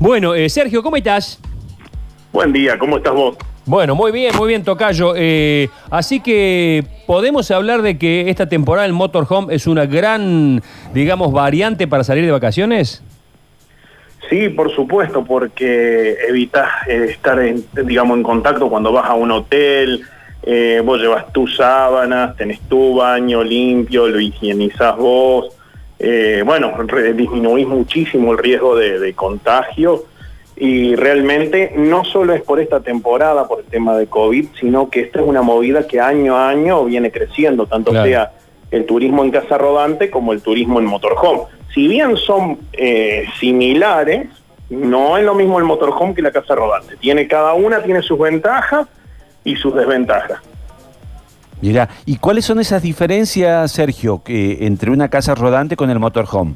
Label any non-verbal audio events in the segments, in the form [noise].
Bueno, eh, Sergio, ¿cómo estás? Buen día, ¿cómo estás vos? Bueno, muy bien, muy bien, Tocayo. Eh, así que podemos hablar de que esta temporada el motorhome es una gran, digamos, variante para salir de vacaciones. Sí, por supuesto, porque evitas eh, estar, en, digamos, en contacto cuando vas a un hotel, eh, vos llevas tus sábanas, tenés tu baño limpio, lo higienizás vos, eh, bueno, re- disminuís muchísimo el riesgo de, de contagio y realmente no solo es por esta temporada, por el tema de COVID, sino que esta es una movida que año a año viene creciendo, tanto Claro. sea el turismo en casa rodante como el turismo en motorhome. Si bien son eh, similares, no es lo mismo el motorhome que la casa rodante. Tiene cada una tiene sus ventajas y sus desventajas. Mira, ¿y cuáles son esas diferencias, Sergio, que, entre una casa rodante con el motorhome?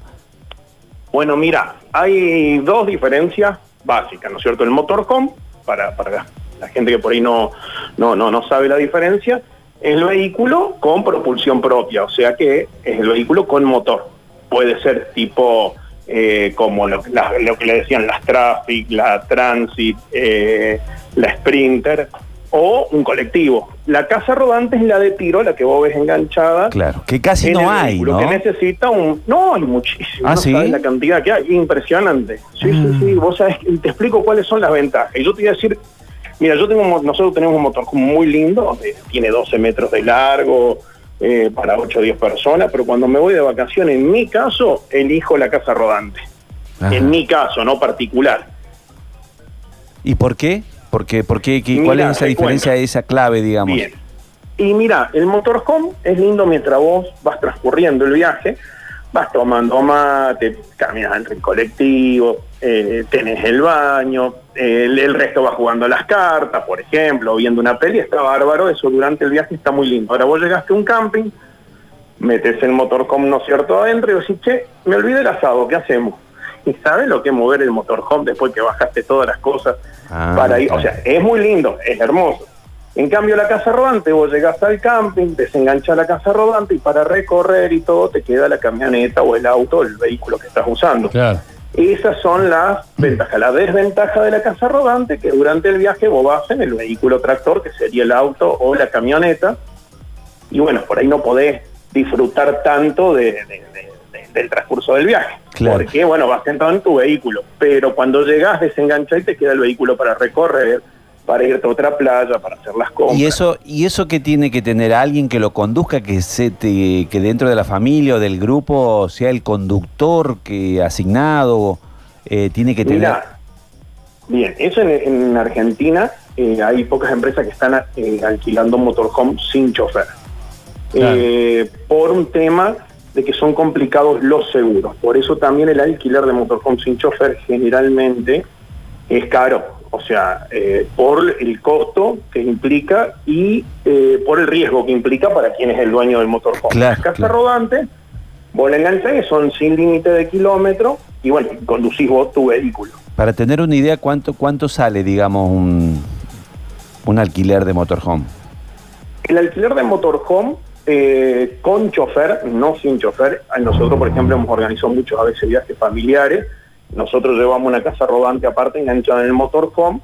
Bueno, mira, hay dos diferencias básicas, ¿no es cierto? El motorhome, para, para la, gente que por ahí no, no, no, no sabe la diferencia, es el vehículo con propulsión propia, o sea que es el vehículo con motor. Puede ser tipo eh, como lo que le decían las Traffic, la Transit, eh, la Sprinter o un colectivo. La casa rodante es la de tiro, la que vos ves enganchada. Claro, que casi no hay, vehículo, ¿no? que necesita un... No, hay muchísimo. Ah, no ¿sí? sabes la cantidad que hay, impresionante. Sí, sí, Mm. sí, vos sabés, y te explico cuáles son las ventajas. Y yo te voy a decir, mira, yo tengo, nosotros tenemos un motor muy lindo, eh, tiene 12 metros de largo, eh, para 8 o 10 personas, pero cuando me voy de vacaciones, en mi caso, elijo la casa rodante. Ajá. En mi caso, no particular. ¿Y por qué? ¿Por qué? ¿Por qué? ¿Qué- Mira, ¿Cuál es esa diferencia, cuento. esa clave, digamos? Bien. Y mira, el motorhome es lindo mientras vos vas transcurriendo el viaje, vas tomando mate, caminas entre el colectivo, eh, tenés el baño, eh, el, el resto va jugando las cartas, por ejemplo, viendo una peli, está bárbaro, eso durante el viaje está muy lindo. Ahora vos llegaste a un camping, metes el motorhome, ¿no es cierto?, adentro y decís, che, me olvidé el asado, ¿qué hacemos? ¿Y sabes lo que es mover el motorhome después que bajaste todas las cosas Ah, para ir? O sea, es muy lindo, es hermoso. En cambio, la casa rodante, vos llegás al camping, desenganchás la casa rodante y para recorrer y todo te queda la camioneta o el auto, el vehículo que estás usando. Claro. Esas son las ventajas. La desventaja de la casa rodante, que durante el viaje vos vas en el vehículo tractor, que sería el auto o la camioneta, y bueno, por ahí no podés disfrutar tanto de- de- de- de- del transcurso del viaje. Claro. Porque, bueno, vas sentado en tu vehículo, pero cuando llegás, desenganchás y te queda el vehículo para recorrer, para irte a otra playa, para hacer las compras. ¿Y eso, ¿Y eso que tiene que tener alguien que lo conduzca, que, se te- que dentro de la familia o del grupo sea el conductor que asignado? eh, tiene que tener... Mira, bien, eso en, en Argentina eh, hay pocas empresas que están eh, alquilando motorhome sin chofer. Claro. Eh, por un tema de que son complicados los seguros. Por eso también el alquiler de motorhome sin chofer generalmente es caro. O sea, eh, por el costo que implica y eh, por el riesgo que implica para quien es el dueño del motorhome. Claro, La casa claro. rodante, vos la enganchás, son sin límite de kilómetros y bueno, conducís vos tu vehículo. Para tener una idea, ¿cuánto, cuánto sale, digamos, un, un alquiler de motorhome? El alquiler de motorhome eh, con chofer, no sin chofer, nosotros, por ejemplo, hemos organizado muchos a veces viajes familiares. Nosotros llevamos una casa rodante aparte enganchada en el motorhome,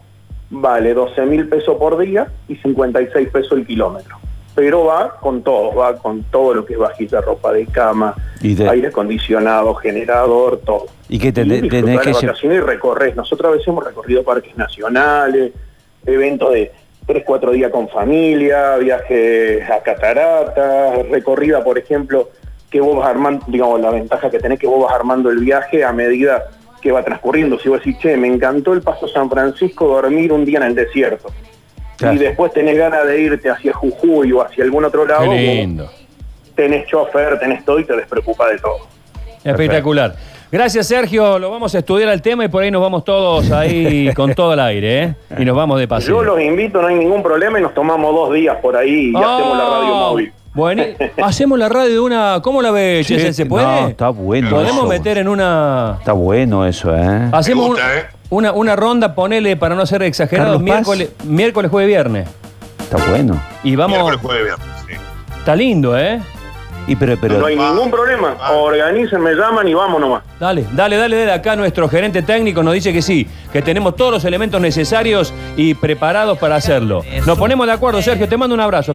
vale 12 mil pesos por día y 56 pesos el kilómetro. Pero va con todo, va con todo lo que es vajilla, ropa de cama, Y de- aire acondicionado, generador, todo. Y que te- Y que vacaciones y recorres. Nosotros a veces hemos recorrido parques nacionales, eventos de 3, 4 días con familia, viajes a cataratas, recorrida, por ejemplo, que vos vas armando, digamos, la ventaja que tenés que vos vas armando el viaje a medida que va transcurriendo. Si vos decís, che, me encantó el Paso San Francisco, dormir un día en el desierto. Claro. Y después tenés ganas de irte hacia Jujuy o hacia algún otro lado, Qué lindo. tenés chofer, tenés todo y te despreocupa de todo. Espectacular. Gracias, Sergio. Lo vamos a estudiar el tema y por ahí nos vamos todos ahí [laughs] con todo el aire, ¿eh? Y nos vamos de paseo. Yo los invito, no hay ningún problema y nos tomamos dos días por ahí y hacemos la radio Oh, móvil. Bueno, [laughs] hacemos la radio de una. ¿Cómo la ves, Sí? ¿Se puede? no, está bueno Podemos eso. meter en una. Está bueno eso, ¿eh? Hacemos gusta, un- ¿eh? una, una ronda, ponele para no ser exagerado, miércoles, miércoles, jueves, viernes. Está bueno. Y vamos. Miércoles, jueves, viernes, sí. Está lindo, ¿eh? Y pero, pero, no hay Va, ningún problema. va. Organicen, me llaman y vamos nomás. Dale, dale, dale, dale. Acá nuestro gerente técnico nos dice que sí, que tenemos todos los elementos necesarios y preparados para hacerlo. Nos ponemos de acuerdo, Sergio. Te mando un abrazo.